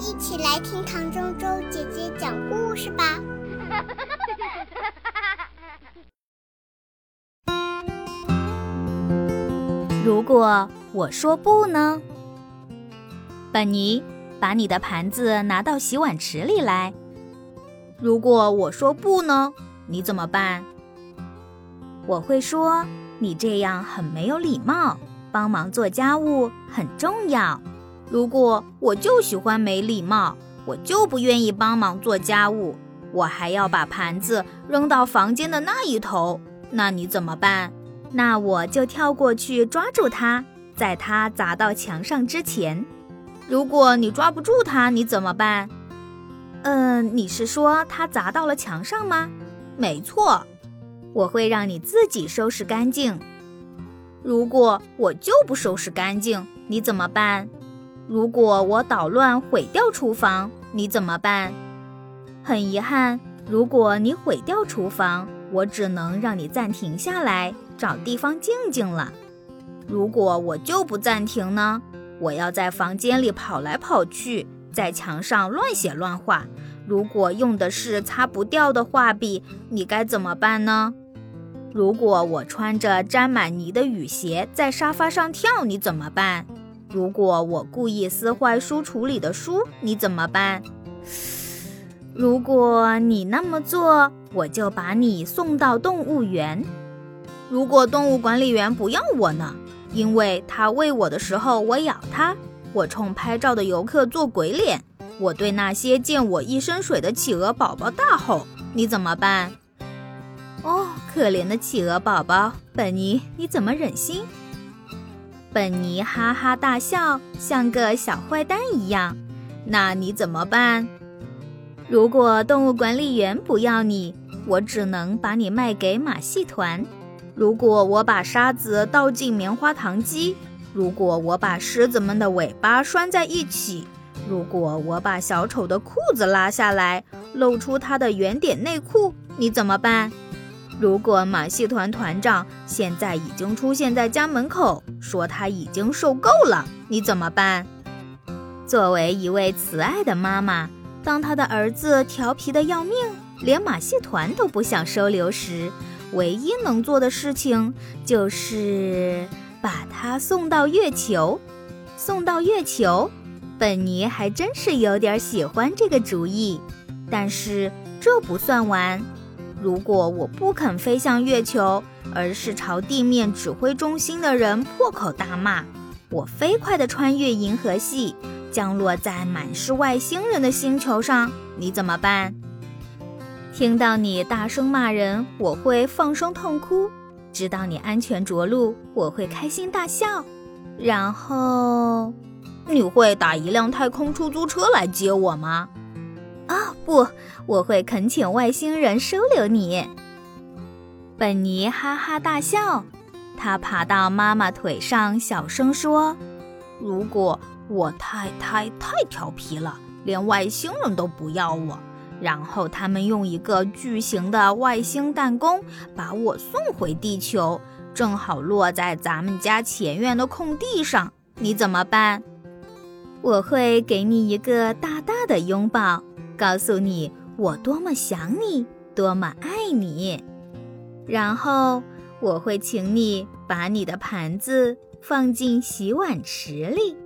一起来听唐周周姐姐讲故事吧。如果我说不呢？本尼，把你的盘子拿到洗碗池里来。如果我说不呢？你怎么办？我会说你这样很没有礼貌。帮忙做家务很重要。如果我就喜欢没礼貌，我就不愿意帮忙做家务，我还要把盘子扔到房间的那一头，那你怎么办？那我就跳过去抓住它，在它砸到墙上之前。如果你抓不住它，你怎么办？嗯，你是说它砸到了墙上吗？没错，我会让你自己收拾干净。如果我就不收拾干净，你怎么办？如果我捣乱毁掉厨房，你怎么办？很遗憾，如果你毁掉厨房，我只能让你暂停下来，找地方静静了。如果我就不暂停呢？我要在房间里跑来跑去，在墙上乱写乱画。如果用的是擦不掉的画笔，你该怎么办呢？如果我穿着沾满泥的雨鞋在沙发上跳，你怎么办？如果我故意撕坏书橱里的书，你怎么办？如果你那么做，我就把你送到动物园。如果动物管理员不要我呢？因为他喂我的时候我咬他，我冲拍照的游客做鬼脸，我对那些溅我一身水的企鹅宝宝大吼，你怎么办？哦，可怜的企鹅宝宝，本尼，你怎么忍心？本尼哈哈大笑，像个小坏蛋一样。那你怎么办？如果动物管理员不要你，我只能把你卖给马戏团。如果我把沙子倒进棉花糖机，如果我把狮子们的尾巴拴在一起，如果我把小丑的裤子拉下来，露出他的圆点内裤，你怎么办？如果马戏团团长现在已经出现在家门口，说他已经受够了，你怎么办？作为一位慈爱的妈妈，当她的儿子调皮的要命，连马戏团都不想收留时，唯一能做的事情就是把他送到月球。送到月球，本尼还真是有点喜欢这个主意。但是这不算完。如果我不肯飞向月球，而是朝地面指挥中心的人破口大骂，我飞快地穿越银河系，降落在满是外星人的星球上，你怎么办？听到你大声骂人，我会放声痛哭；知道你安全着陆，我会开心大笑。然后，你会打一辆太空出租车来接我吗？啊不，我会恳请外星人收留你。本尼哈哈大笑，他爬到妈妈腿上，小声说：“如果我太太太调皮了，连外星人都不要我，然后他们用一个巨型的外星弹弓把我送回地球，正好落在咱们家前院的空地上，你怎么办？我会给你一个大大的拥抱。”告诉你我多么想你，多么爱你，然后我会请你把你的盘子放进洗碗池里。